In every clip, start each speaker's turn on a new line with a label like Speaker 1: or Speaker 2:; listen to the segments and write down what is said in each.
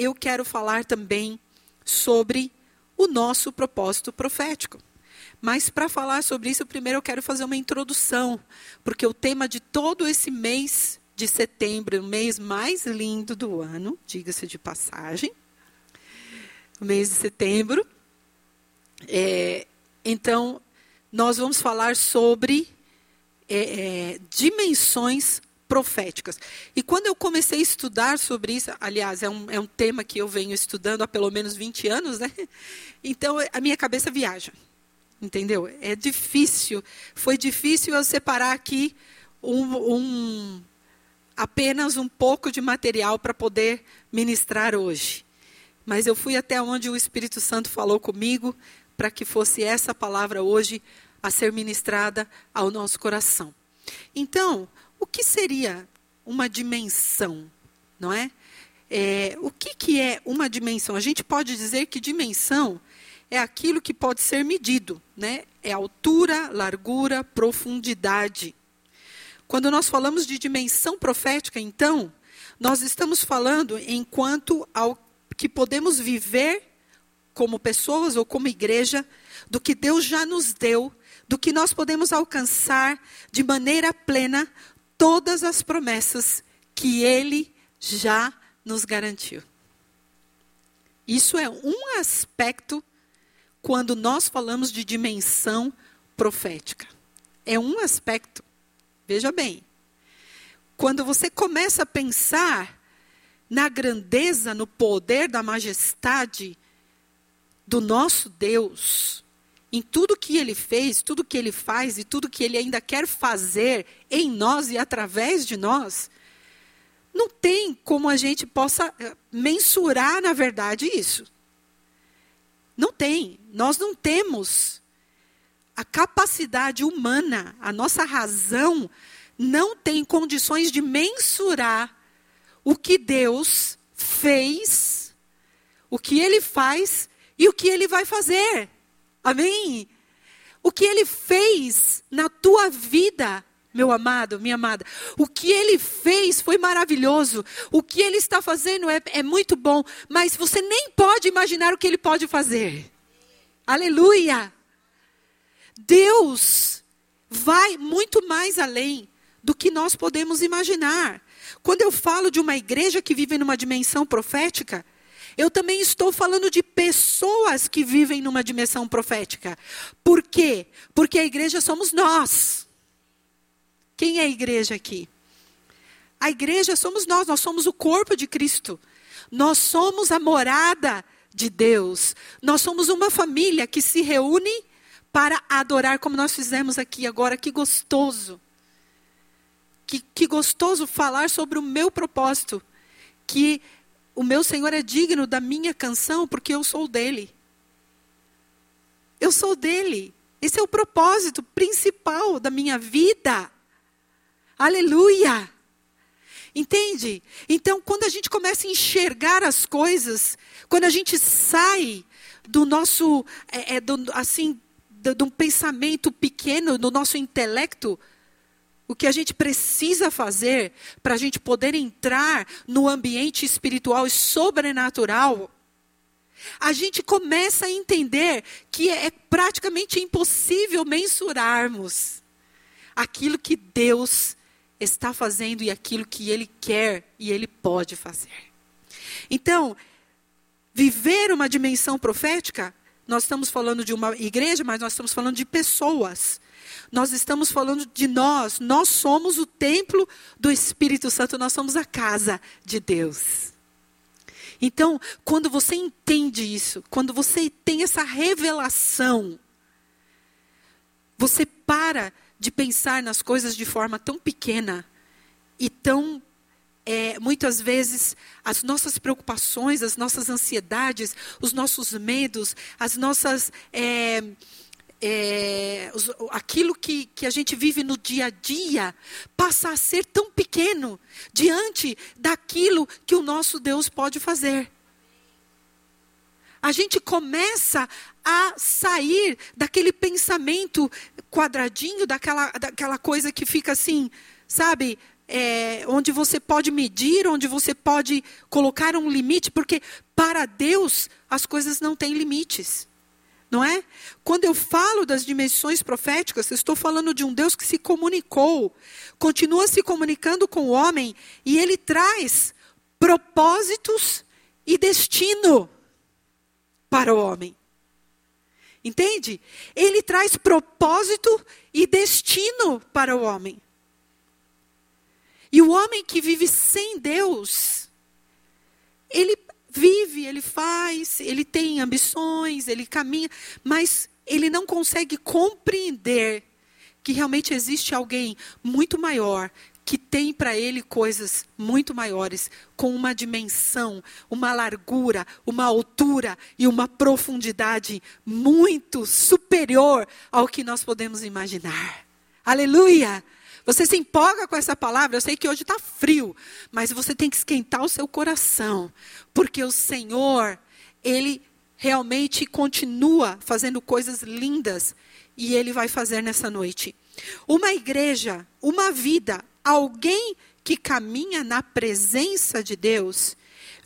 Speaker 1: eu quero falar também sobre o nosso propósito profético. Mas para falar sobre isso, primeiro eu quero fazer uma introdução, porque o tema de todo esse mês de setembro, o mês mais lindo do ano, diga-se de passagem, o mês de setembro. É, então, nós vamos falar sobre é, é, dimensões proféticas. E quando eu comecei a estudar sobre isso, aliás, é um, é um tema que eu venho estudando há pelo menos 20 anos, né? Então a minha cabeça viaja. Entendeu? É difícil. Foi difícil eu separar aqui um, um apenas um pouco de material para poder ministrar hoje. Mas eu fui até onde o Espírito Santo falou comigo para que fosse essa palavra hoje a ser ministrada ao nosso coração. Então, o que seria uma dimensão, não é? é o que, que é uma dimensão? A gente pode dizer que dimensão é aquilo que pode ser medido, né? É altura, largura, profundidade. Quando nós falamos de dimensão profética, então, nós estamos falando enquanto ao que podemos viver como pessoas ou como igreja, do que Deus já nos deu, do que nós podemos alcançar de maneira plena todas as promessas que ele já nos garantiu. Isso é um aspecto quando nós falamos de dimensão profética. É um aspecto. Veja bem. Quando você começa a pensar na grandeza, no poder da majestade do nosso Deus, em tudo que ele fez, tudo que ele faz e tudo que ele ainda quer fazer em nós e através de nós, não tem como a gente possa eh, mensurar, na verdade, isso. Não tem. Nós não temos a capacidade humana, a nossa razão não tem condições de mensurar o que Deus fez, o que ele faz e o que ele vai fazer. Amém? O que ele fez na tua vida, meu amado, minha amada, o que ele fez foi maravilhoso. O que ele está fazendo é, é muito bom, mas você nem pode imaginar o que ele pode fazer. Aleluia! Deus vai muito mais além do que nós podemos imaginar. Quando eu falo de uma igreja que vive numa dimensão profética, eu também estou falando de pessoas que vivem numa dimensão profética. Por quê? Porque a igreja somos nós. Quem é a igreja aqui? A igreja somos nós, nós somos o corpo de Cristo. Nós somos a morada de Deus. Nós somos uma família que se reúne para adorar, como nós fizemos aqui agora. Que gostoso. Que, que gostoso falar sobre o meu propósito. Que o meu Senhor é digno da minha canção porque eu sou dele. Eu sou dele. Esse é o propósito principal da minha vida. Aleluia! Entende? Então, quando a gente começa a enxergar as coisas, quando a gente sai do nosso, é, é, do, assim, de um pensamento pequeno, do nosso intelecto, o que a gente precisa fazer para a gente poder entrar no ambiente espiritual e sobrenatural, a gente começa a entender que é praticamente impossível mensurarmos aquilo que Deus está fazendo e aquilo que Ele quer e Ele pode fazer. Então, viver uma dimensão profética, nós estamos falando de uma igreja, mas nós estamos falando de pessoas nós estamos falando de nós. Nós somos o templo do Espírito Santo, nós somos a casa de Deus. Então, quando você entende isso, quando você tem essa revelação, você para de pensar nas coisas de forma tão pequena e tão é, muitas vezes as nossas preocupações, as nossas ansiedades, os nossos medos, as nossas. É, é, os, aquilo que, que a gente vive no dia a dia passa a ser tão pequeno diante daquilo que o nosso Deus pode fazer. A gente começa a sair daquele pensamento quadradinho, daquela, daquela coisa que fica assim, sabe? É, onde você pode medir, onde você pode colocar um limite, porque para Deus as coisas não têm limites. Não é? Quando eu falo das dimensões proféticas, eu estou falando de um Deus que se comunicou, continua se comunicando com o homem e ele traz propósitos e destino para o homem. Entende? Ele traz propósito e destino para o homem. E o homem que vive sem Deus, ele vive, ele faz, ele tem ambições, ele caminha, mas ele não consegue compreender que realmente existe alguém muito maior que tem para ele coisas muito maiores, com uma dimensão, uma largura, uma altura e uma profundidade muito superior ao que nós podemos imaginar. Aleluia! Você se empolga com essa palavra? Eu sei que hoje está frio, mas você tem que esquentar o seu coração, porque o Senhor, Ele realmente continua fazendo coisas lindas e Ele vai fazer nessa noite. Uma igreja, uma vida alguém que caminha na presença de Deus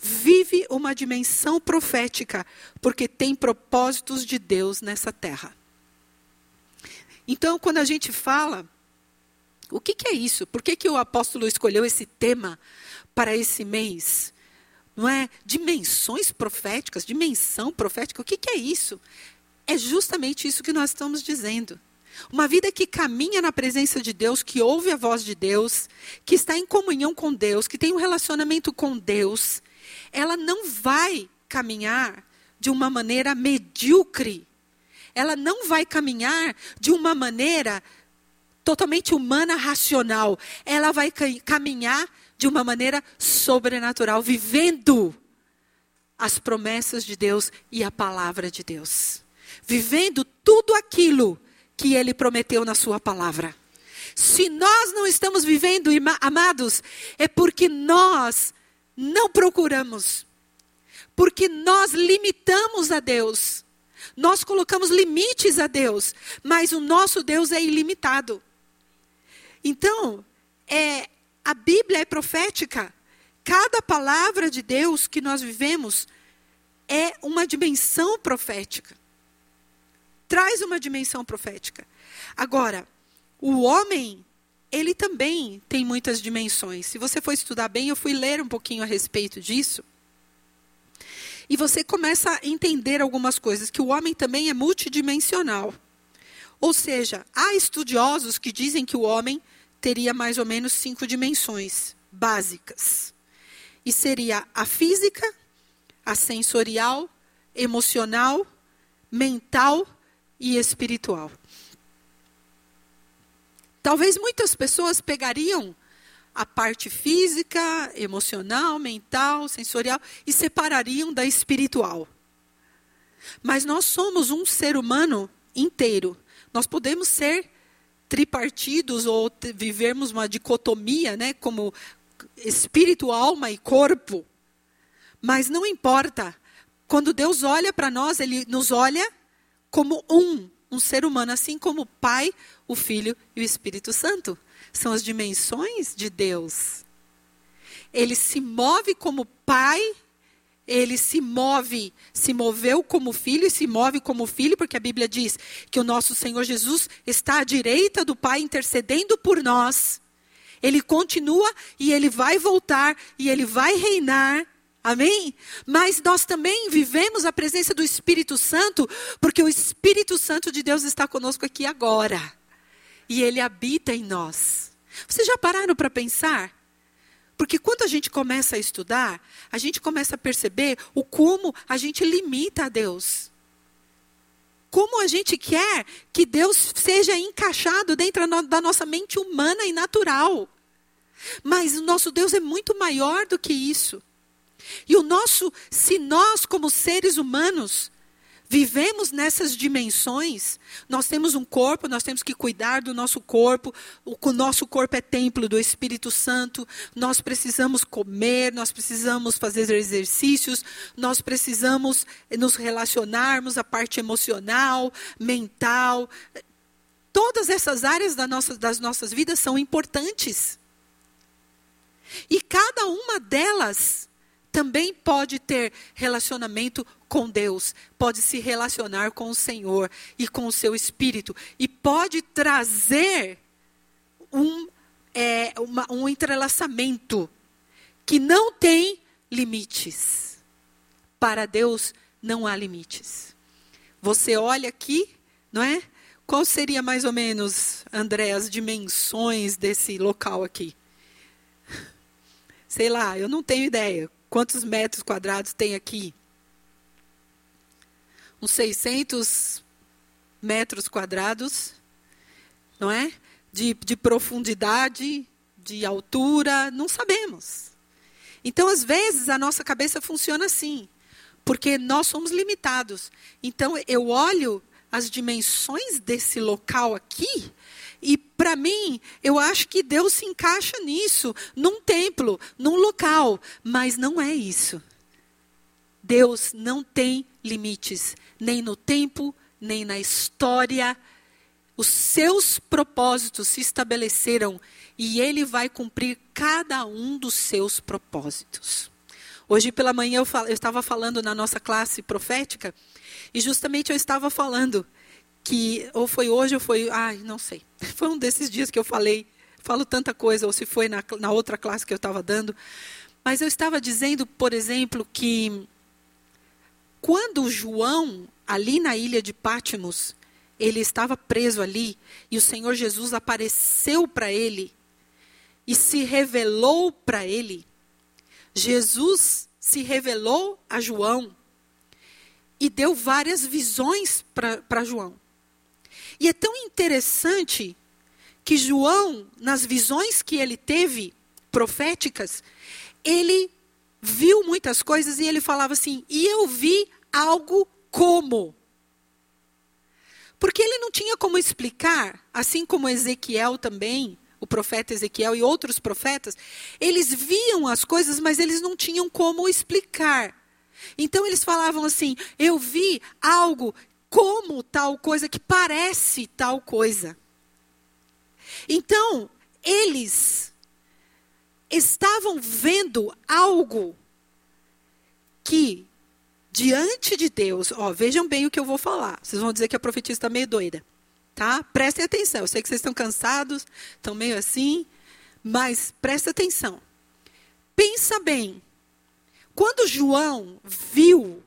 Speaker 1: vive uma dimensão profética, porque tem propósitos de Deus nessa terra. Então, quando a gente fala, o que, que é isso? Por que, que o apóstolo escolheu esse tema para esse mês? Não é? Dimensões proféticas, dimensão profética, o que, que é isso? É justamente isso que nós estamos dizendo. Uma vida que caminha na presença de Deus, que ouve a voz de Deus, que está em comunhão com Deus, que tem um relacionamento com Deus, ela não vai caminhar de uma maneira medíocre. Ela não vai caminhar de uma maneira totalmente humana, racional. Ela vai caminhar de uma maneira sobrenatural, vivendo as promessas de Deus e a palavra de Deus. Vivendo tudo aquilo que ele prometeu na sua palavra. Se nós não estamos vivendo, amados, é porque nós não procuramos. Porque nós limitamos a Deus. Nós colocamos limites a Deus, mas o nosso Deus é ilimitado. Então, é, a Bíblia é profética. Cada palavra de Deus que nós vivemos é uma dimensão profética traz uma dimensão profética. Agora, o homem, ele também tem muitas dimensões. Se você for estudar bem, eu fui ler um pouquinho a respeito disso. E você começa a entender algumas coisas, que o homem também é multidimensional. Ou seja, há estudiosos que dizem que o homem teria mais ou menos cinco dimensões básicas. E seria a física, a sensorial, emocional, mental e espiritual. Talvez muitas pessoas pegariam a parte física, emocional, mental, sensorial e separariam da espiritual. Mas nós somos um ser humano inteiro. Nós podemos ser tripartidos ou vivermos uma dicotomia, né, como espírito, alma e corpo. Mas não importa. Quando Deus olha para nós, ele nos olha como um, um ser humano, assim como o Pai, o Filho e o Espírito Santo. São as dimensões de Deus. Ele se move como Pai, ele se move, se moveu como filho e se move como filho, porque a Bíblia diz que o nosso Senhor Jesus está à direita do Pai intercedendo por nós. Ele continua e ele vai voltar e ele vai reinar Amém? Mas nós também vivemos a presença do Espírito Santo, porque o Espírito Santo de Deus está conosco aqui agora. E ele habita em nós. Vocês já pararam para pensar? Porque quando a gente começa a estudar, a gente começa a perceber o como a gente limita a Deus. Como a gente quer que Deus seja encaixado dentro da nossa mente humana e natural. Mas o nosso Deus é muito maior do que isso. E o nosso, se nós, como seres humanos, vivemos nessas dimensões, nós temos um corpo, nós temos que cuidar do nosso corpo, o nosso corpo é templo do Espírito Santo, nós precisamos comer, nós precisamos fazer exercícios, nós precisamos nos relacionarmos, a parte emocional, mental. Todas essas áreas da nossa, das nossas vidas são importantes. E cada uma delas também pode ter relacionamento com Deus, pode se relacionar com o Senhor e com o seu espírito, e pode trazer um, é, uma, um entrelaçamento que não tem limites. Para Deus não há limites. Você olha aqui, não é? Qual seria mais ou menos, André, as dimensões desse local aqui? Sei lá, eu não tenho ideia. Quantos metros quadrados tem aqui? Uns 600 metros quadrados, não é? De, de profundidade, de altura, não sabemos. Então, às vezes, a nossa cabeça funciona assim, porque nós somos limitados. Então, eu olho as dimensões desse local aqui e para mim, eu acho que Deus se encaixa nisso, num templo, num local, mas não é isso. Deus não tem limites, nem no tempo, nem na história. Os seus propósitos se estabeleceram e ele vai cumprir cada um dos seus propósitos. Hoje pela manhã eu, fal eu estava falando na nossa classe profética e justamente eu estava falando que ou foi hoje ou foi, ai, não sei. Foi um desses dias que eu falei, falo tanta coisa, ou se foi na, na outra classe que eu estava dando. Mas eu estava dizendo, por exemplo, que quando João, ali na ilha de Pátimos, ele estava preso ali, e o Senhor Jesus apareceu para ele e se revelou para ele. Jesus se revelou a João e deu várias visões para João. E é tão interessante que João, nas visões que ele teve, proféticas, ele viu muitas coisas e ele falava assim: e eu vi algo como. Porque ele não tinha como explicar, assim como Ezequiel também, o profeta Ezequiel e outros profetas, eles viam as coisas, mas eles não tinham como explicar. Então eles falavam assim: eu vi algo como tal coisa que parece tal coisa. Então, eles estavam vendo algo que, diante de Deus, ó, vejam bem o que eu vou falar. Vocês vão dizer que a profetisa está meio doida. Tá? Prestem atenção. Eu sei que vocês estão cansados, estão meio assim, mas prestem atenção. Pensa bem. Quando João viu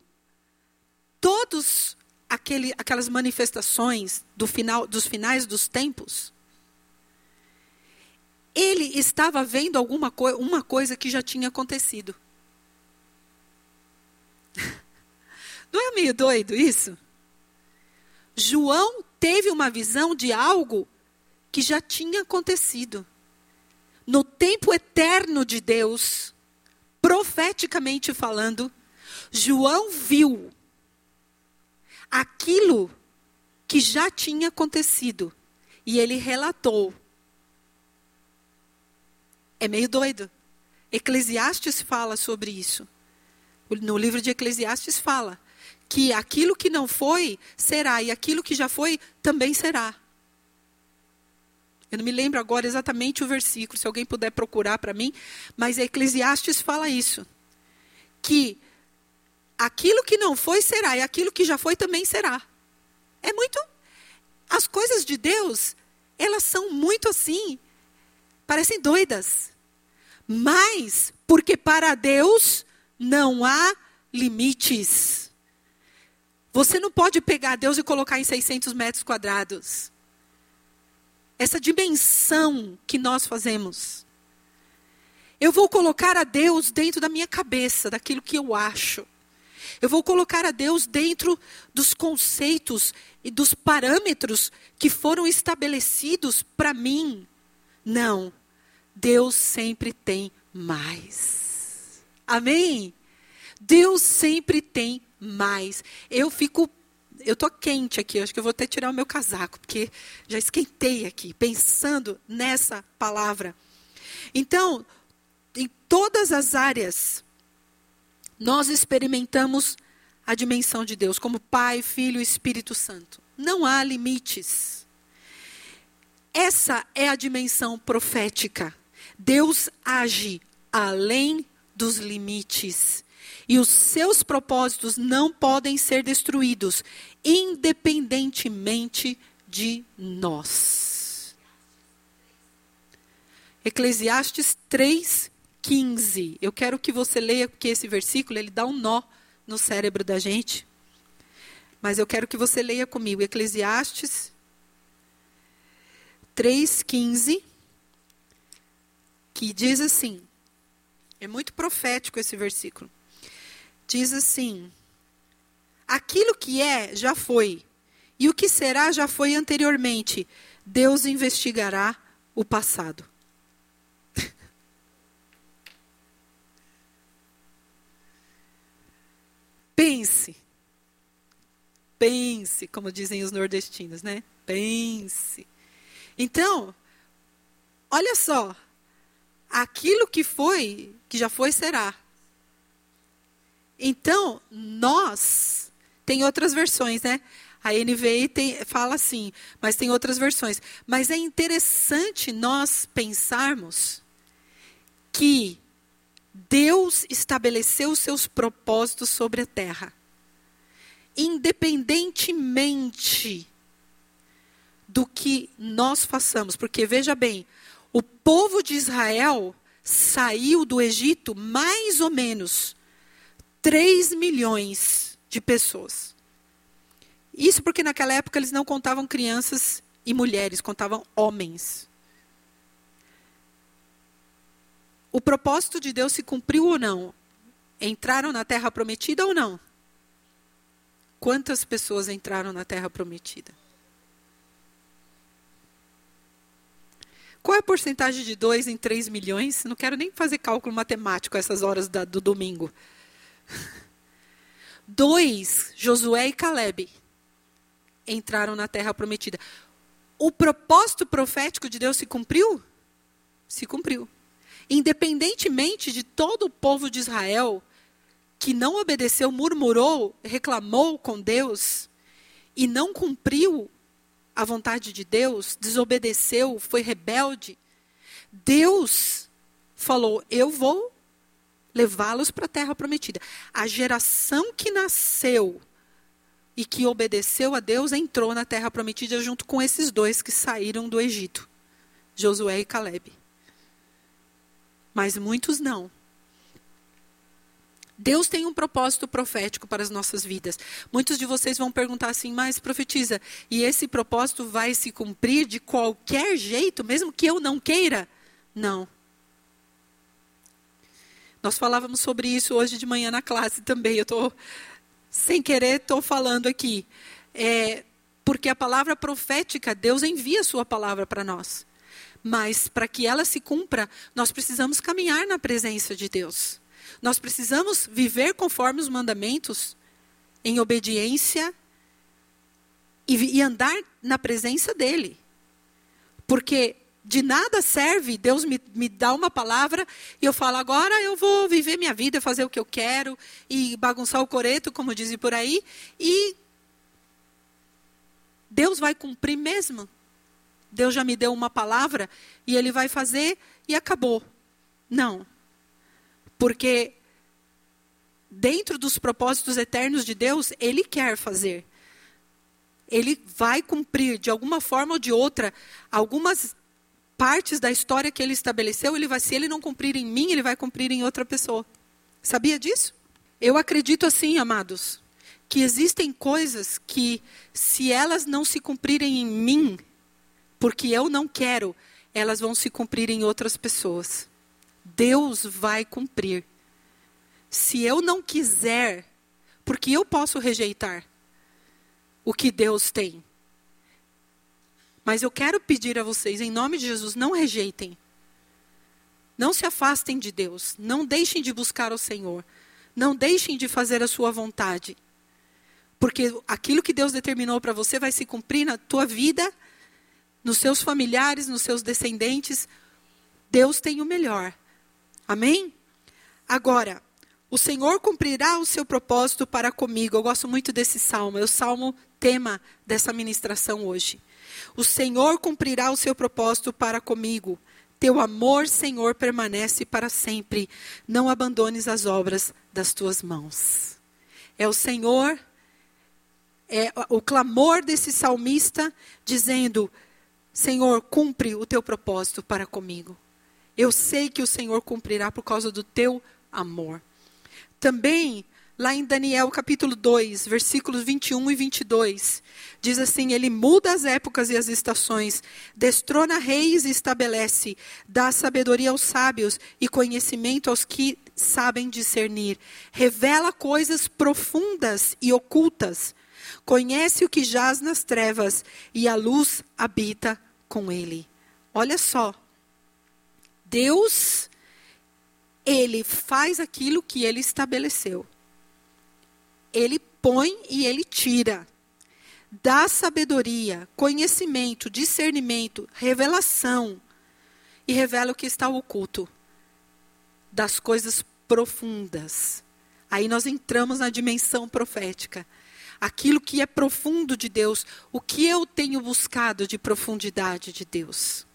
Speaker 1: todos aquele, aquelas manifestações do final, dos finais dos tempos, ele estava vendo alguma co uma coisa que já tinha acontecido. Não é meio doido isso? João teve uma visão de algo que já tinha acontecido. No tempo eterno de Deus, profeticamente falando, João viu aquilo que já tinha acontecido. E ele relatou. É meio doido. Eclesiastes fala sobre isso. No livro de Eclesiastes fala que aquilo que não foi, será, e aquilo que já foi, também será. Eu não me lembro agora exatamente o versículo, se alguém puder procurar para mim, mas Eclesiastes fala isso. Que aquilo que não foi será, e aquilo que já foi também será. É muito. As coisas de Deus, elas são muito assim, parecem doidas. Mas, porque para Deus não há limites. Você não pode pegar Deus e colocar em 600 metros quadrados. Essa dimensão que nós fazemos. Eu vou colocar a Deus dentro da minha cabeça, daquilo que eu acho. Eu vou colocar a Deus dentro dos conceitos e dos parâmetros que foram estabelecidos para mim. Não. Deus sempre tem mais. Amém? Deus sempre tem mais. Eu fico eu tô quente aqui, acho que eu vou até tirar o meu casaco, porque já esquentei aqui, pensando nessa palavra. Então, em todas as áreas, nós experimentamos a dimensão de Deus, como Pai, Filho e Espírito Santo. Não há limites. Essa é a dimensão profética. Deus age além dos limites. E os seus propósitos não podem ser destruídos, independentemente de nós. Eclesiastes 3:15. Eu quero que você leia porque esse versículo ele dá um nó no cérebro da gente. Mas eu quero que você leia comigo Eclesiastes 3:15, que diz assim: É muito profético esse versículo diz assim: Aquilo que é, já foi, e o que será, já foi anteriormente. Deus investigará o passado. Pense. Pense, como dizem os nordestinos, né? Pense. Então, olha só. Aquilo que foi, que já foi, será. Então, nós, tem outras versões, né? A NVI tem, fala assim, mas tem outras versões. Mas é interessante nós pensarmos que Deus estabeleceu seus propósitos sobre a terra. Independentemente do que nós façamos. Porque, veja bem, o povo de Israel saiu do Egito mais ou menos 3 milhões de pessoas. Isso porque naquela época eles não contavam crianças e mulheres, contavam homens. O propósito de Deus se cumpriu ou não? Entraram na terra prometida ou não? Quantas pessoas entraram na terra prometida? Qual é a porcentagem de 2 em 3 milhões? Não quero nem fazer cálculo matemático essas horas da, do domingo. Dois, Josué e Caleb, entraram na terra prometida. O propósito profético de Deus se cumpriu? Se cumpriu. Independentemente de todo o povo de Israel que não obedeceu, murmurou, reclamou com Deus e não cumpriu a vontade de Deus, desobedeceu, foi rebelde, Deus falou: Eu vou levá-los para a terra prometida. A geração que nasceu e que obedeceu a Deus entrou na terra prometida junto com esses dois que saíram do Egito, Josué e Caleb. Mas muitos não. Deus tem um propósito profético para as nossas vidas. Muitos de vocês vão perguntar assim, mas profetiza, e esse propósito vai se cumprir de qualquer jeito, mesmo que eu não queira? Não. Nós falávamos sobre isso hoje de manhã na classe também. Eu estou, sem querer, estou falando aqui. É, porque a palavra profética, Deus envia a sua palavra para nós. Mas para que ela se cumpra, nós precisamos caminhar na presença de Deus. Nós precisamos viver conforme os mandamentos, em obediência e, e andar na presença dEle. Porque de nada serve Deus me, me uma palavra e eu falo, agora eu vou viver minha vida, fazer o que eu quero e bagunçar o coreto, como dizem por aí, e Deus vai cumprir mesmo. Deus já me deu uma palavra e Ele vai fazer e acabou. Não. Porque dentro dos propósitos eternos de Deus, Ele quer fazer. Ele vai cumprir, de alguma forma ou de outra, algumas partes da história que ele estabeleceu, ele vai, se ele não cumprir em mim, ele vai cumprir em outra pessoa. Sabia disso? Eu acredito assim, amados, que existem coisas que, se elas não se cumprirem em mim, porque eu não quero, elas vão se cumprir em outras pessoas. Deus vai cumprir. Se eu não quiser, porque eu posso rejeitar o que Deus tem. Mas eu quero pedir a vocês, em nome de Jesus, não rejeitem. Não se afastem de Deus. Não deixem de buscar o Senhor. Não deixem de fazer a sua vontade. Porque aquilo que Deus determinou para você vai se cumprir na tua vida, nos seus familiares, nos seus descendentes. Deus tem o melhor. Amém? Agora, o Senhor cumprirá o seu propósito para comigo. Eu gosto muito desse salmo, é o salmo tema dessa ministração hoje. O Senhor cumprirá o seu propósito para comigo. Teu amor, Senhor, permanece para sempre. Não abandones as obras das tuas mãos. É o Senhor, é o clamor desse salmista dizendo: Senhor, cumpre o teu propósito para comigo. Eu sei que o Senhor cumprirá por causa do teu amor. Também, lá em Daniel capítulo 2, versículos 21 e 22, diz assim: Ele muda as épocas e as estações, destrona reis e estabelece, dá sabedoria aos sábios e conhecimento aos que sabem discernir, revela coisas profundas e ocultas, conhece o que jaz nas trevas e a luz habita com ele. Olha só, Deus, ele faz aquilo que ele estabeleceu. Ele põe e ele tira. Dá sabedoria, conhecimento, discernimento, revelação. E revela o que está oculto das coisas profundas. Aí nós entramos na dimensão profética. Aquilo que é profundo de Deus, o que eu tenho buscado de profundidade de Deus.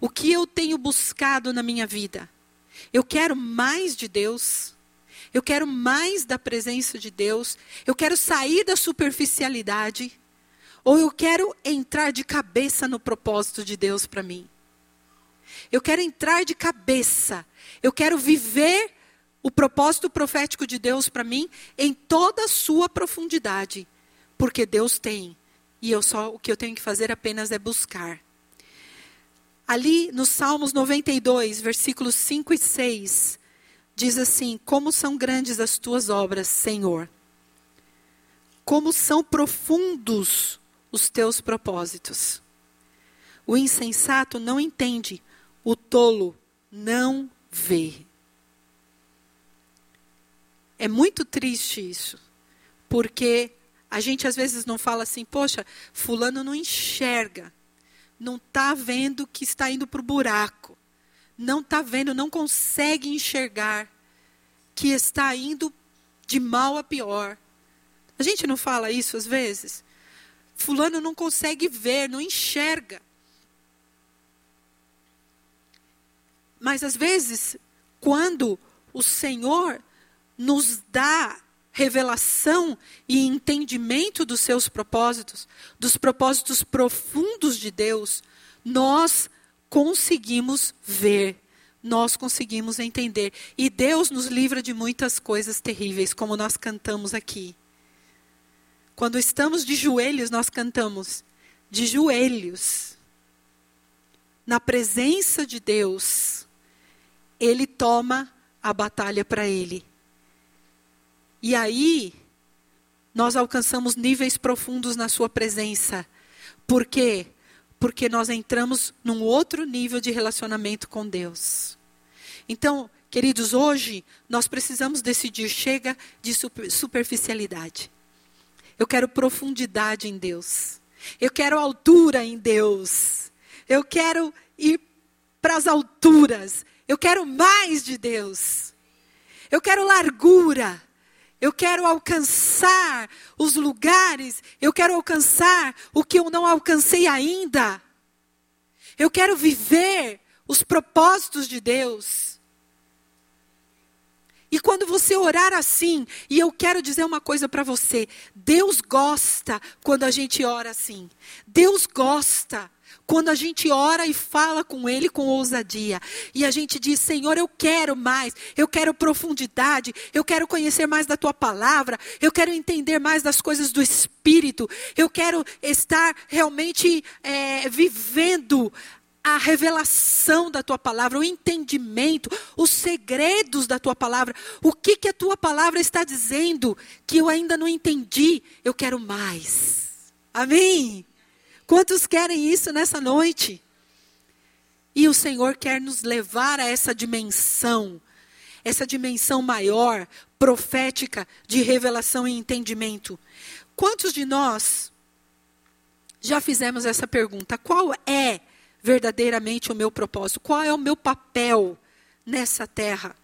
Speaker 1: O que eu tenho buscado na minha vida? Eu quero mais de Deus. Eu quero mais da presença de Deus. Eu quero sair da superficialidade. Ou eu quero entrar de cabeça no propósito de Deus para mim. Eu quero entrar de cabeça. Eu quero viver o propósito profético de Deus para mim em toda a sua profundidade. Porque Deus tem. E eu só o que eu tenho que fazer apenas é buscar. Ali no Salmos 92, versículos 5 e 6, diz assim: Como são grandes as tuas obras, Senhor. Como são profundos os teus propósitos. O insensato não entende, o tolo não vê. É muito triste isso, porque a gente às vezes não fala assim, poxa, fulano não enxerga não está vendo que está indo para o buraco. Não está vendo, não consegue enxergar que está indo de mal a pior. A gente não fala isso às vezes? Fulano não consegue ver, não enxerga. Mas às vezes, quando o Senhor nos dá revelação e entendimento dos seus propósitos, dos propósitos profundos de Deus, nós conseguimos ver, nós conseguimos entender. E Deus nos livra de muitas coisas terríveis, como nós cantamos aqui. Quando estamos de joelhos, nós cantamos de joelhos. Na presença de Deus, Ele toma a batalha para Ele. E aí, nós alcançamos níveis profundos na Sua presença. Por quê? Porque nós entramos num outro nível de relacionamento com Deus. Então, queridos, hoje nós precisamos decidir: chega de superficialidade. Eu quero profundidade em Deus. Eu quero altura em Deus. Eu quero ir para as alturas. Eu quero mais de Deus. Eu quero largura. Eu quero alcançar os lugares, eu quero alcançar o que eu não alcancei ainda. Eu quero viver os propósitos de Deus. E quando você orar assim, e eu quero dizer uma coisa para você: Deus gosta quando a gente ora assim. Deus gosta quando a gente ora e fala com Ele com ousadia, e a gente diz: Senhor, eu quero mais, eu quero profundidade, eu quero conhecer mais da Tua palavra, eu quero entender mais das coisas do Espírito, eu quero estar realmente é, vivendo a revelação da tua palavra, o entendimento, os segredos da tua palavra, o que que a tua palavra está dizendo que eu ainda não entendi, eu quero mais. Amém. Quantos querem isso nessa noite? E o Senhor quer nos levar a essa dimensão, essa dimensão maior, profética, de revelação e entendimento. Quantos de nós já fizemos essa pergunta? Qual é verdadeiramente o meu propósito? Qual é o meu papel nessa terra?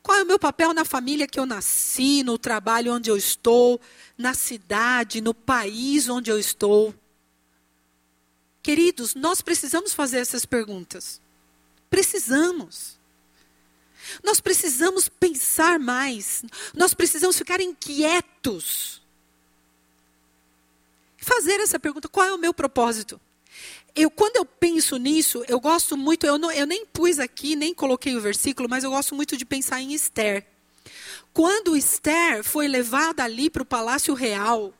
Speaker 1: Qual é o meu papel na família que eu nasci, no trabalho onde eu estou, na cidade, no país onde eu estou? Queridos, nós precisamos fazer essas perguntas. Precisamos. Nós precisamos pensar mais. Nós precisamos ficar inquietos fazer essa pergunta: qual é o meu propósito? Eu, quando eu penso nisso, eu gosto muito, eu, não, eu nem pus aqui, nem coloquei o versículo, mas eu gosto muito de pensar em Esther. Quando Esther foi levada ali para o palácio real,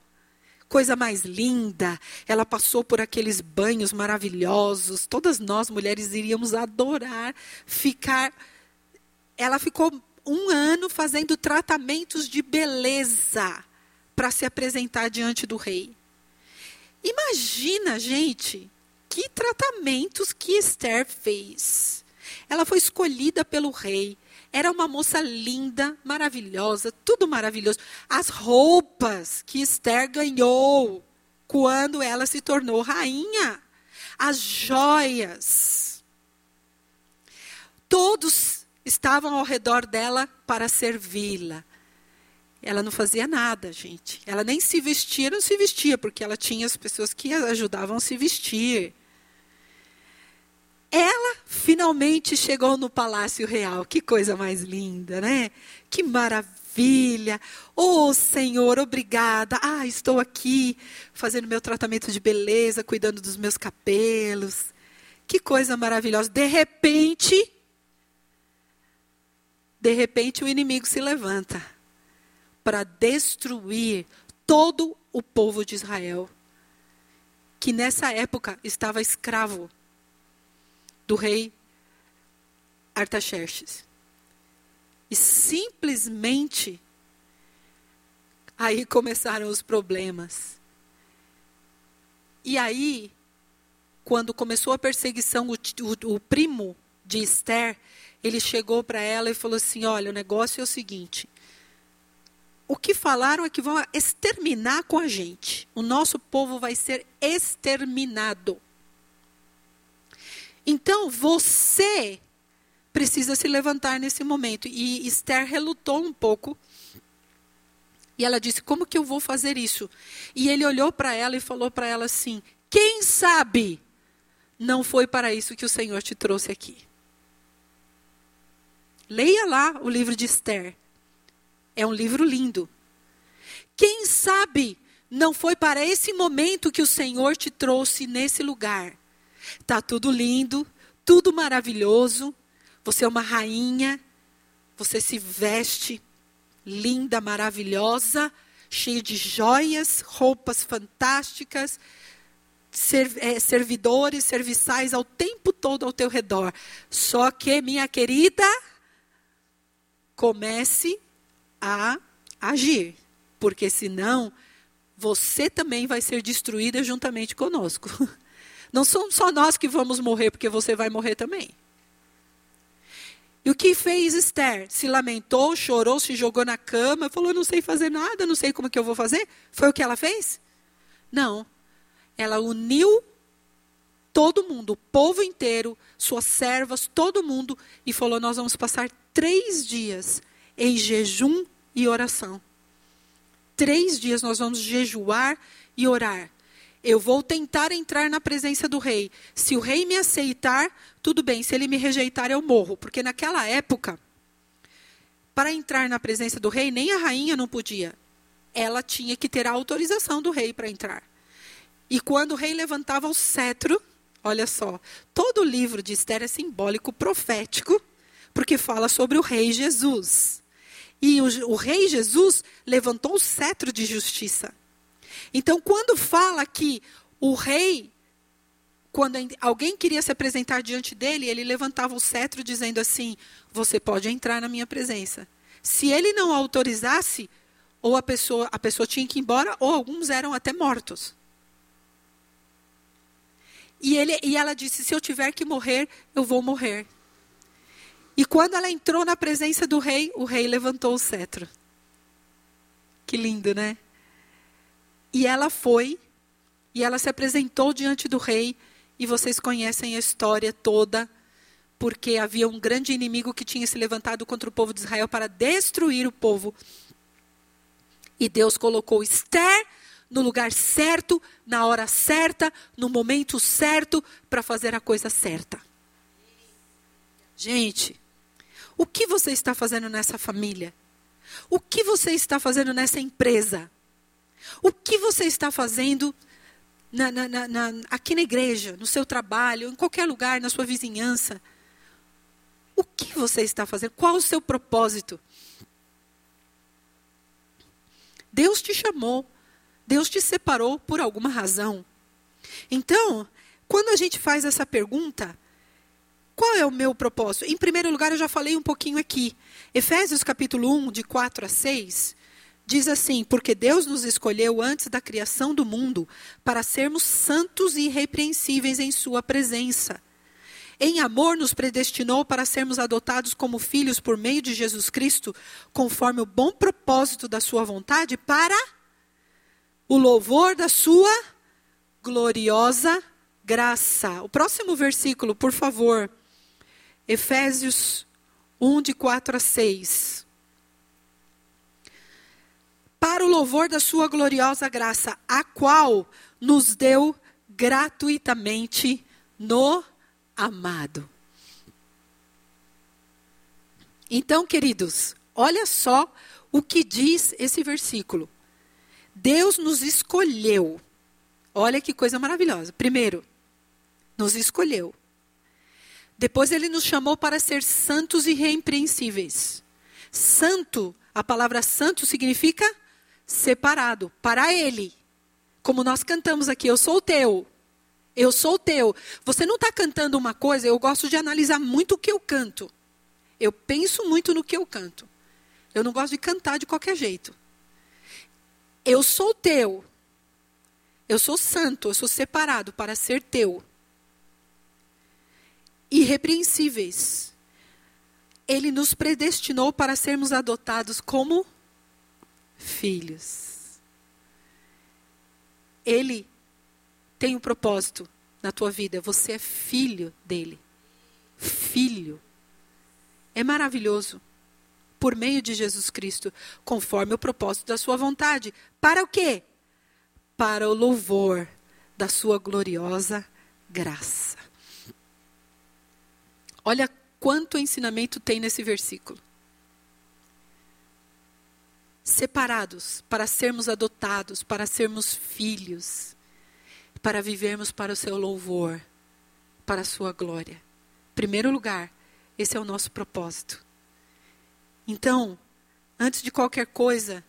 Speaker 1: coisa mais linda, ela passou por aqueles banhos maravilhosos, todas nós mulheres iríamos adorar ficar. Ela ficou um ano fazendo tratamentos de beleza para se apresentar diante do rei. Imagina, gente, que tratamentos que Esther fez. Ela foi escolhida pelo rei. Era uma moça linda, maravilhosa, tudo maravilhoso. As roupas que Esther ganhou quando ela se tornou rainha. As joias. Todos estavam ao redor dela para servi-la. Ela não fazia nada, gente. Ela nem se vestia, não se vestia, porque ela tinha as pessoas que ajudavam a se vestir. Ela finalmente chegou no Palácio Real. Que coisa mais linda, né? Que maravilha. Oh, Senhor, obrigada. Ah, estou aqui fazendo meu tratamento de beleza, cuidando dos meus cabelos. Que coisa maravilhosa. De repente, de repente o inimigo se levanta para destruir todo o povo de Israel, que nessa época estava escravo do rei Artaxerxes. E simplesmente aí começaram os problemas. E aí, quando começou a perseguição, o, o, o primo de Esther, ele chegou para ela e falou assim: Olha, o negócio é o seguinte: o que falaram é que vão exterminar com a gente. O nosso povo vai ser exterminado. Então, você precisa se levantar nesse momento. E Esther relutou um pouco. E ela disse: Como que eu vou fazer isso? E ele olhou para ela e falou para ela assim: Quem sabe não foi para isso que o Senhor te trouxe aqui? Leia lá o livro de Esther. É um livro lindo. Quem sabe não foi para esse momento que o Senhor te trouxe nesse lugar. Tá tudo lindo, tudo maravilhoso. Você é uma rainha. Você se veste linda, maravilhosa, cheia de joias, roupas fantásticas, é, servidores, serviçais ao tempo todo ao teu redor. Só que, minha querida, comece a agir, porque senão você também vai ser destruída juntamente conosco. Não somos só nós que vamos morrer, porque você vai morrer também. E o que fez Esther? Se lamentou, chorou, se jogou na cama, falou: não sei fazer nada, não sei como que eu vou fazer. Foi o que ela fez? Não. Ela uniu todo mundo, o povo inteiro, suas servas, todo mundo, e falou: nós vamos passar três dias em jejum e oração. Três dias nós vamos jejuar e orar. Eu vou tentar entrar na presença do rei. Se o rei me aceitar, tudo bem. Se ele me rejeitar, eu morro. Porque naquela época, para entrar na presença do rei, nem a rainha não podia. Ela tinha que ter a autorização do rei para entrar. E quando o rei levantava o cetro, olha só, todo o livro de Esther é simbólico, profético, porque fala sobre o rei Jesus. E o, o rei Jesus levantou o cetro de justiça. Então, quando fala que o rei, quando alguém queria se apresentar diante dele, ele levantava o cetro dizendo assim: Você pode entrar na minha presença. Se ele não autorizasse, ou a pessoa, a pessoa tinha que ir embora, ou alguns eram até mortos. E, ele, e ela disse: Se eu tiver que morrer, eu vou morrer. E quando ela entrou na presença do rei, o rei levantou o cetro. Que lindo, né? E ela foi, e ela se apresentou diante do rei, e vocês conhecem a história toda, porque havia um grande inimigo que tinha se levantado contra o povo de Israel para destruir o povo. E Deus colocou Esther no lugar certo, na hora certa, no momento certo, para fazer a coisa certa. Gente, o que você está fazendo nessa família? O que você está fazendo nessa empresa? O que você está fazendo na, na, na, aqui na igreja, no seu trabalho, em qualquer lugar, na sua vizinhança? O que você está fazendo? Qual o seu propósito? Deus te chamou Deus te separou por alguma razão. Então, quando a gente faz essa pergunta, qual é o meu propósito? Em primeiro lugar, eu já falei um pouquinho aqui. Efésios capítulo 1, de 4 a 6, diz assim: Porque Deus nos escolheu antes da criação do mundo para sermos santos e irrepreensíveis em Sua presença. Em amor, nos predestinou para sermos adotados como filhos por meio de Jesus Cristo, conforme o bom propósito da Sua vontade, para o louvor da sua gloriosa graça. O próximo versículo, por favor. Efésios 1, de 4 a 6. Para o louvor da sua gloriosa graça, a qual nos deu gratuitamente no amado. Então, queridos, olha só o que diz esse versículo. Deus nos escolheu. Olha que coisa maravilhosa. Primeiro, nos escolheu. Depois ele nos chamou para ser santos e repreensíveis. Santo, a palavra santo significa separado, para ele. Como nós cantamos aqui, eu sou teu. Eu sou teu. Você não está cantando uma coisa, eu gosto de analisar muito o que eu canto. Eu penso muito no que eu canto. Eu não gosto de cantar de qualquer jeito. Eu sou teu. Eu sou santo, eu sou separado para ser teu. Irrepreensíveis. Ele nos predestinou para sermos adotados como filhos. Ele tem um propósito na tua vida. Você é filho dele. Filho. É maravilhoso por meio de Jesus Cristo, conforme o propósito da sua vontade. Para o quê? Para o louvor da sua gloriosa graça. Olha quanto ensinamento tem nesse versículo. Separados para sermos adotados, para sermos filhos, para vivermos para o seu louvor, para a sua glória. Em primeiro lugar, esse é o nosso propósito. Então, antes de qualquer coisa,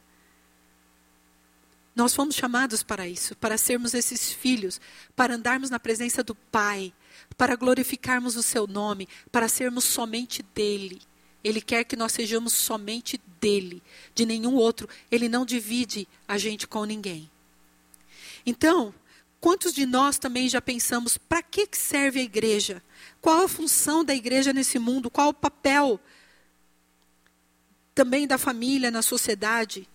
Speaker 1: nós fomos chamados para isso, para sermos esses filhos, para andarmos na presença do Pai, para glorificarmos o seu nome, para sermos somente dele. Ele quer que nós sejamos somente dele, de nenhum outro. Ele não divide a gente com ninguém. Então, quantos de nós também já pensamos para que serve a igreja? Qual a função da igreja nesse mundo? Qual o papel também da família na sociedade?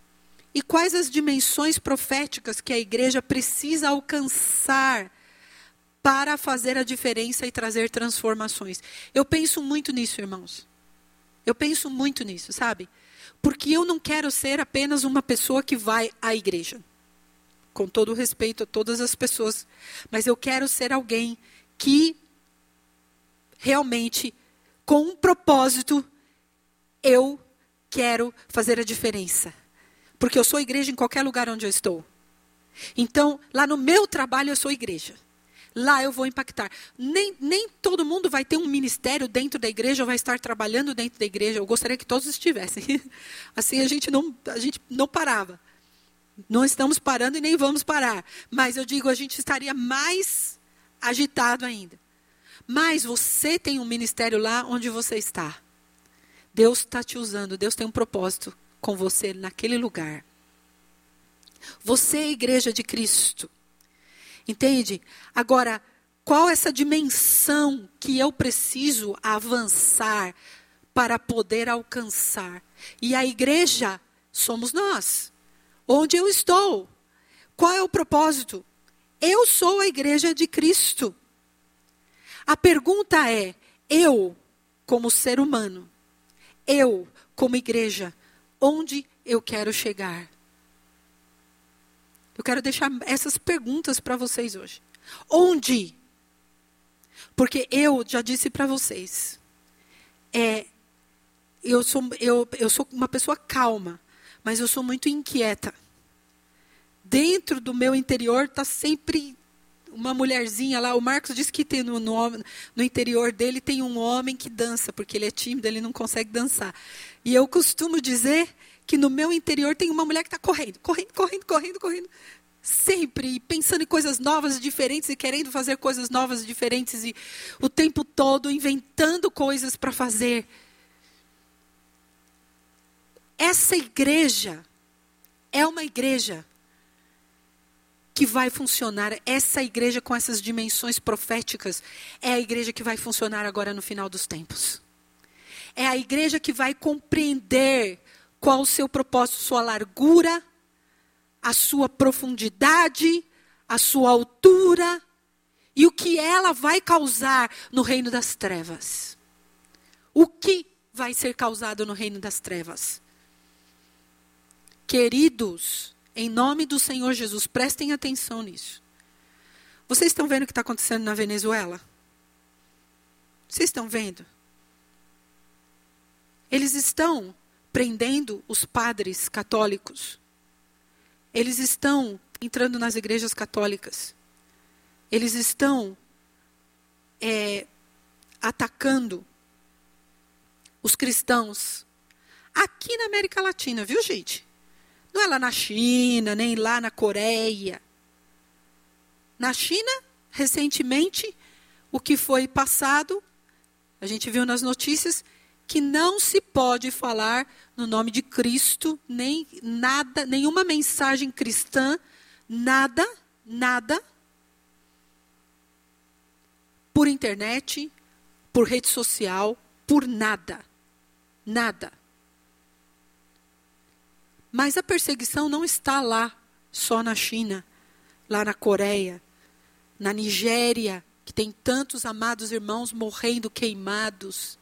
Speaker 1: E quais as dimensões proféticas que a igreja precisa alcançar para fazer a diferença e trazer transformações? Eu penso muito nisso, irmãos. Eu penso muito nisso, sabe? Porque eu não quero ser apenas uma pessoa que vai à igreja. Com todo respeito a todas as pessoas. Mas eu quero ser alguém que realmente, com um propósito, eu quero fazer a diferença. Porque eu sou igreja em qualquer lugar onde eu estou. Então, lá no meu trabalho eu sou igreja. Lá eu vou impactar. Nem, nem todo mundo vai ter um ministério dentro da igreja ou vai estar trabalhando dentro da igreja. Eu gostaria que todos estivessem. Assim a gente não, a gente não parava. Não estamos parando e nem vamos parar. Mas eu digo, a gente estaria mais agitado ainda. Mas você tem um ministério lá onde você está. Deus está te usando, Deus tem um propósito com você naquele lugar. Você é a igreja de Cristo. Entende? Agora, Qual essa dimensão que eu preciso avançar para poder alcançar? E a igreja somos nós. Onde eu estou? Qual é o propósito? Eu sou a igreja de Cristo. A pergunta é: eu, como ser humano, eu, como igreja, onde eu quero chegar? Eu quero deixar essas perguntas para vocês hoje. Onde? Porque eu já disse para vocês, é, eu, sou, eu, eu sou uma pessoa calma, mas eu sou muito inquieta. Dentro do meu interior está sempre uma mulherzinha lá. O Marcos disse que tem no, no, no, interior dele tem um homem que dança, porque ele é tímido, ele não consegue dançar. E eu costumo dizer que no meu interior tem uma mulher que está correndo, correndo, correndo, correndo, correndo sempre pensando em coisas novas e diferentes e querendo fazer coisas novas e diferentes e o tempo todo inventando coisas para fazer. Essa igreja é uma igreja que vai funcionar, essa igreja com essas dimensões proféticas, é a igreja que vai funcionar agora no final dos tempos. É a igreja que vai compreender qual o seu propósito, sua largura, a sua profundidade, a sua altura e o que ela vai causar no reino das trevas. O que vai ser causado no reino das trevas? Queridos, em nome do Senhor Jesus, prestem atenção nisso. Vocês estão vendo o que está acontecendo na Venezuela? Vocês estão vendo? Eles estão prendendo os padres católicos eles estão entrando nas igrejas católicas. Eles estão é, atacando os cristãos aqui na América Latina, viu, gente? Não é lá na China, nem lá na Coreia. Na China, recentemente, o que foi passado, a gente viu nas notícias, que não se pode falar no nome de Cristo, nem nada, nenhuma mensagem cristã, nada, nada, por internet, por rede social, por nada. Nada. Mas a perseguição não está lá, só na China, lá na Coreia, na Nigéria, que tem tantos amados irmãos morrendo queimados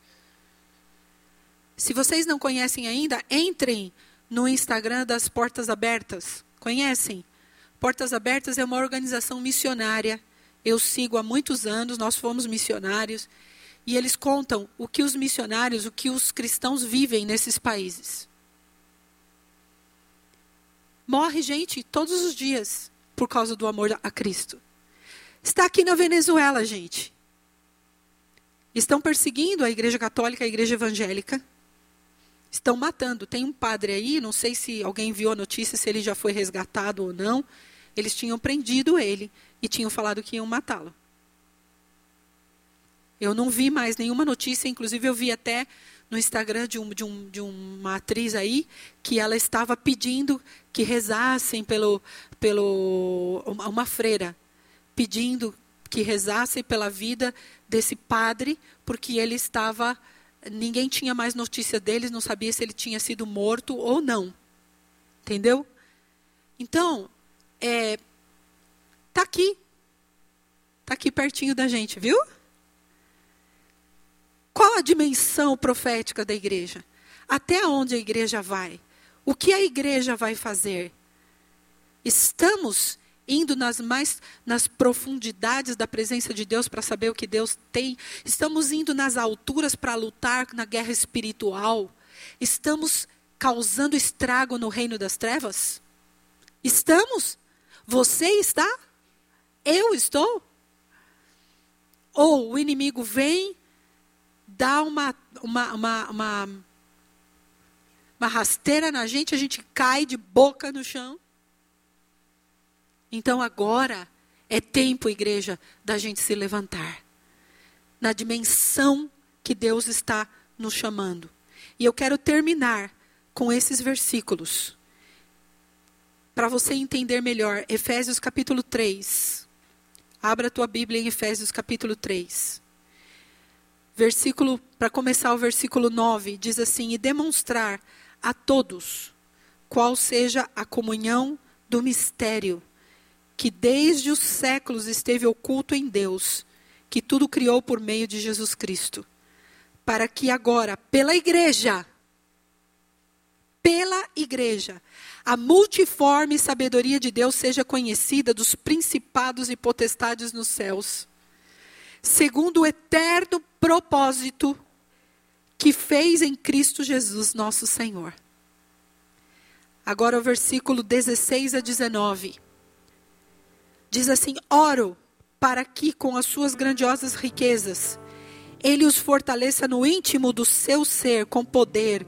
Speaker 1: se vocês não conhecem ainda, entrem no Instagram das Portas Abertas. Conhecem? Portas Abertas é uma organização missionária. Eu sigo há muitos anos, nós fomos missionários. E eles contam o que os missionários, o que os cristãos vivem nesses países. Morre gente todos os dias por causa do amor a Cristo. Está aqui na Venezuela, gente. Estão perseguindo a Igreja Católica, a Igreja Evangélica estão matando. Tem um padre aí, não sei se alguém viu a notícia, se ele já foi resgatado ou não. Eles tinham prendido ele e tinham falado que iam matá-lo. Eu não vi mais nenhuma notícia, inclusive eu vi até no Instagram de, um, de, um, de uma atriz aí que ela estava pedindo que rezassem pelo, pelo uma, uma freira pedindo que rezassem pela vida desse padre porque ele estava ninguém tinha mais notícia deles, não sabia se ele tinha sido morto ou não. Entendeu? Então, é, tá aqui. Tá aqui pertinho da gente, viu? Qual a dimensão profética da igreja? Até onde a igreja vai? O que a igreja vai fazer? Estamos indo nas mais nas profundidades da presença de Deus para saber o que Deus tem. Estamos indo nas alturas para lutar na guerra espiritual. Estamos causando estrago no reino das trevas? Estamos? Você está? Eu estou? Ou o inimigo vem, dá uma, uma, uma, uma, uma rasteira na gente, a gente cai de boca no chão. Então agora é tempo, igreja, da gente se levantar. Na dimensão que Deus está nos chamando. E eu quero terminar com esses versículos. Para você entender melhor, Efésios capítulo 3, Abra a tua Bíblia em Efésios capítulo 3. Versículo, para começar o versículo 9, diz assim: "E demonstrar a todos qual seja a comunhão do mistério que desde os séculos esteve oculto em Deus, que tudo criou por meio de Jesus Cristo, para que agora, pela igreja, pela igreja, a multiforme sabedoria de Deus seja conhecida dos principados e potestades nos céus, segundo o eterno propósito que fez em Cristo Jesus, nosso Senhor. Agora o versículo 16 a 19. Diz assim: Oro para que, com as suas grandiosas riquezas, Ele os fortaleça no íntimo do seu ser com poder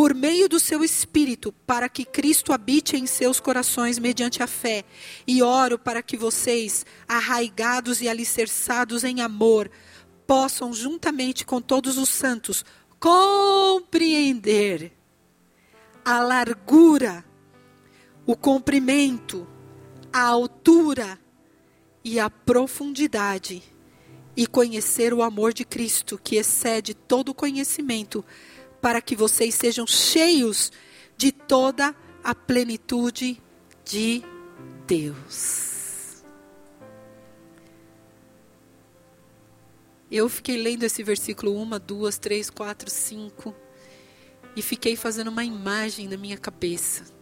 Speaker 1: por meio do seu espírito, para que Cristo habite em seus corações mediante a fé. E oro para que vocês, arraigados e alicerçados em amor, possam, juntamente com todos os santos, compreender a largura, o comprimento, a altura e a profundidade, e conhecer o amor de Cristo, que excede todo conhecimento para que vocês sejam cheios de toda a plenitude de Deus. Eu fiquei lendo esse versículo uma, duas, três, quatro, cinco e fiquei fazendo uma imagem na minha cabeça.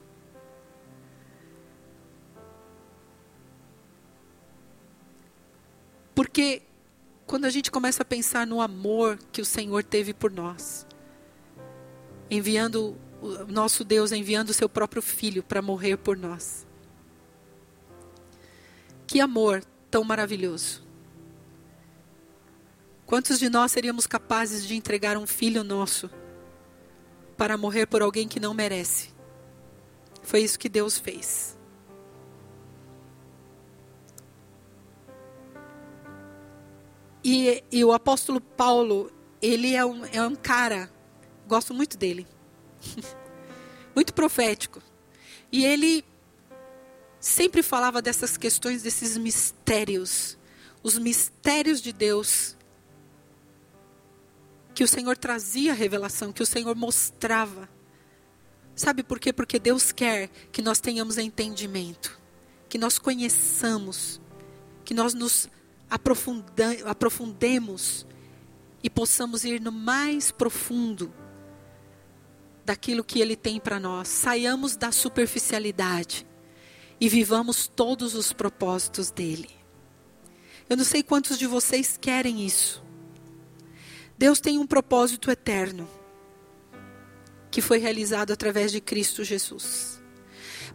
Speaker 1: Porque quando a gente começa a pensar no amor que o Senhor teve por nós, enviando o nosso Deus enviando o seu próprio filho para morrer por nós. Que amor tão maravilhoso. Quantos de nós seríamos capazes de entregar um filho nosso para morrer por alguém que não merece? Foi isso que Deus fez. E, e o apóstolo Paulo, ele é um, é um cara Gosto muito dele. muito profético. E ele sempre falava dessas questões, desses mistérios. Os mistérios de Deus. Que o Senhor trazia revelação, que o Senhor mostrava. Sabe por quê? Porque Deus quer que nós tenhamos entendimento, que nós conheçamos, que nós nos aprofundemos e possamos ir no mais profundo daquilo que Ele tem para nós. Saiamos da superficialidade e vivamos todos os propósitos dele. Eu não sei quantos de vocês querem isso. Deus tem um propósito eterno que foi realizado através de Cristo Jesus.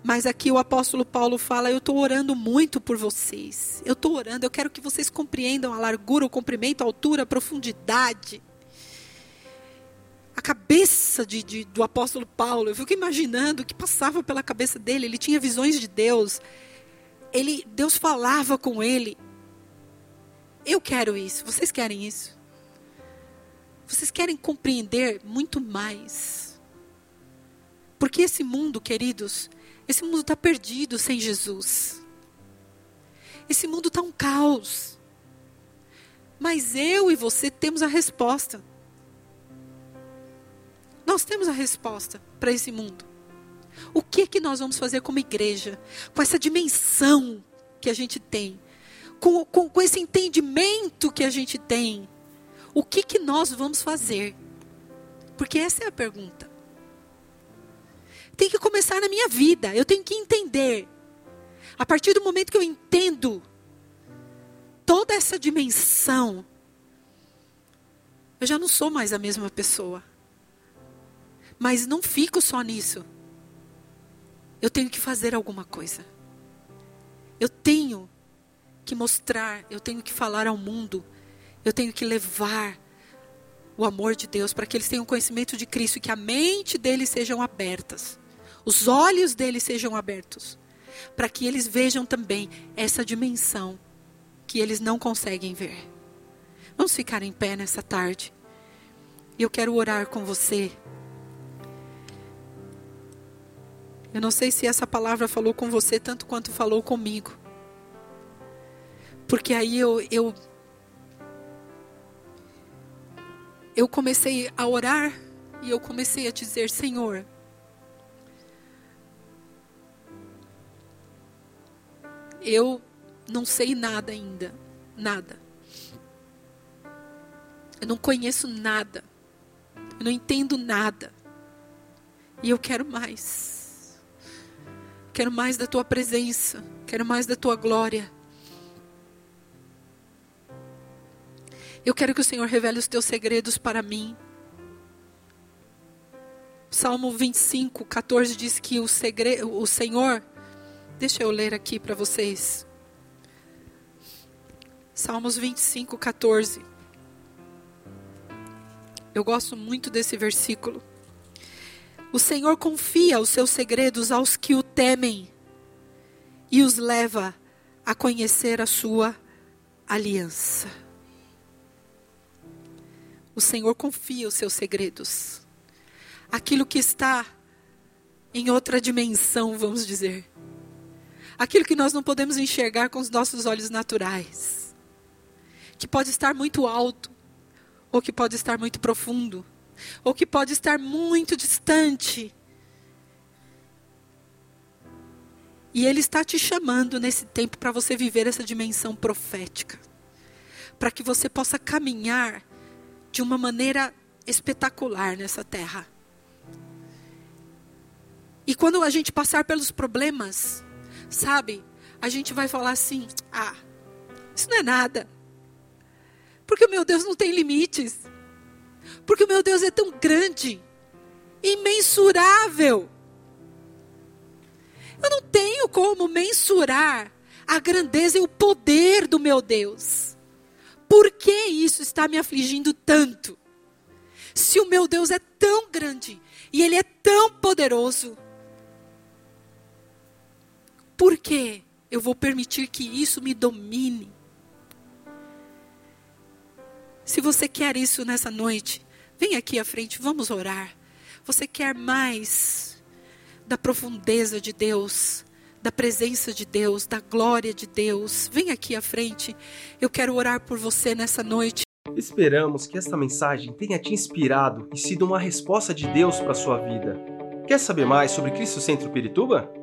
Speaker 1: Mas aqui o apóstolo Paulo fala: Eu estou orando muito por vocês. Eu estou orando, eu quero que vocês compreendam a largura, o comprimento, a altura, a profundidade a cabeça de, de, do apóstolo Paulo. Eu fico imaginando o que passava pela cabeça dele. Ele tinha visões de Deus. Ele, Deus falava com ele. Eu quero isso. Vocês querem isso? Vocês querem compreender muito mais. Porque esse mundo, queridos, esse mundo está perdido sem Jesus. Esse mundo está um caos. Mas eu e você temos a resposta. Nós temos a resposta para esse mundo. O que que nós vamos fazer como igreja com essa dimensão que a gente tem, com, com, com esse entendimento que a gente tem? O que que nós vamos fazer? Porque essa é a pergunta. Tem que começar na minha vida. Eu tenho que entender. A partir do momento que eu entendo toda essa dimensão, eu já não sou mais a mesma pessoa. Mas não fico só nisso. Eu tenho que fazer alguma coisa. Eu tenho que mostrar, eu tenho que falar ao mundo, eu tenho que levar o amor de Deus para que eles tenham conhecimento de Cristo e que a mente deles sejam abertas, os olhos deles sejam abertos, para que eles vejam também essa dimensão que eles não conseguem ver. Vamos ficar em pé nessa tarde. Eu quero orar com você. Eu não sei se essa palavra falou com você tanto quanto falou comigo. Porque aí eu, eu eu comecei a orar e eu comecei a dizer: Senhor, eu não sei nada ainda, nada. Eu não conheço nada. Eu não entendo nada. E eu quero mais. Quero mais da tua presença. Quero mais da tua glória. Eu quero que o Senhor revele os teus segredos para mim. Salmo 25, 14 diz que o, o Senhor. Deixa eu ler aqui para vocês. Salmos 25, 14. Eu gosto muito desse versículo. O Senhor confia os seus segredos aos que o temem e os leva a conhecer a sua aliança. O Senhor confia os seus segredos. Aquilo que está em outra dimensão, vamos dizer. Aquilo que nós não podemos enxergar com os nossos olhos naturais. Que pode estar muito alto, ou que pode estar muito profundo, ou que pode estar muito distante. E Ele está te chamando nesse tempo para você viver essa dimensão profética. Para que você possa caminhar de uma maneira espetacular nessa terra. E quando a gente passar pelos problemas, sabe, a gente vai falar assim: ah, isso não é nada. Porque o meu Deus não tem limites. Porque o meu Deus é tão grande, imensurável. Eu não tenho como mensurar a grandeza e o poder do meu Deus. Por que isso está me afligindo tanto? Se o meu Deus é tão grande e Ele é tão poderoso, por que eu vou permitir que isso me domine? Se você quer isso nessa noite, vem aqui à frente, vamos orar. Você quer mais da profundeza de Deus, da presença de Deus, da glória de Deus? Vem aqui à frente. Eu quero orar por você nessa noite.
Speaker 2: Esperamos que esta mensagem tenha te inspirado e sido uma resposta de Deus para a sua vida. Quer saber mais sobre Cristo Centro Pirituba?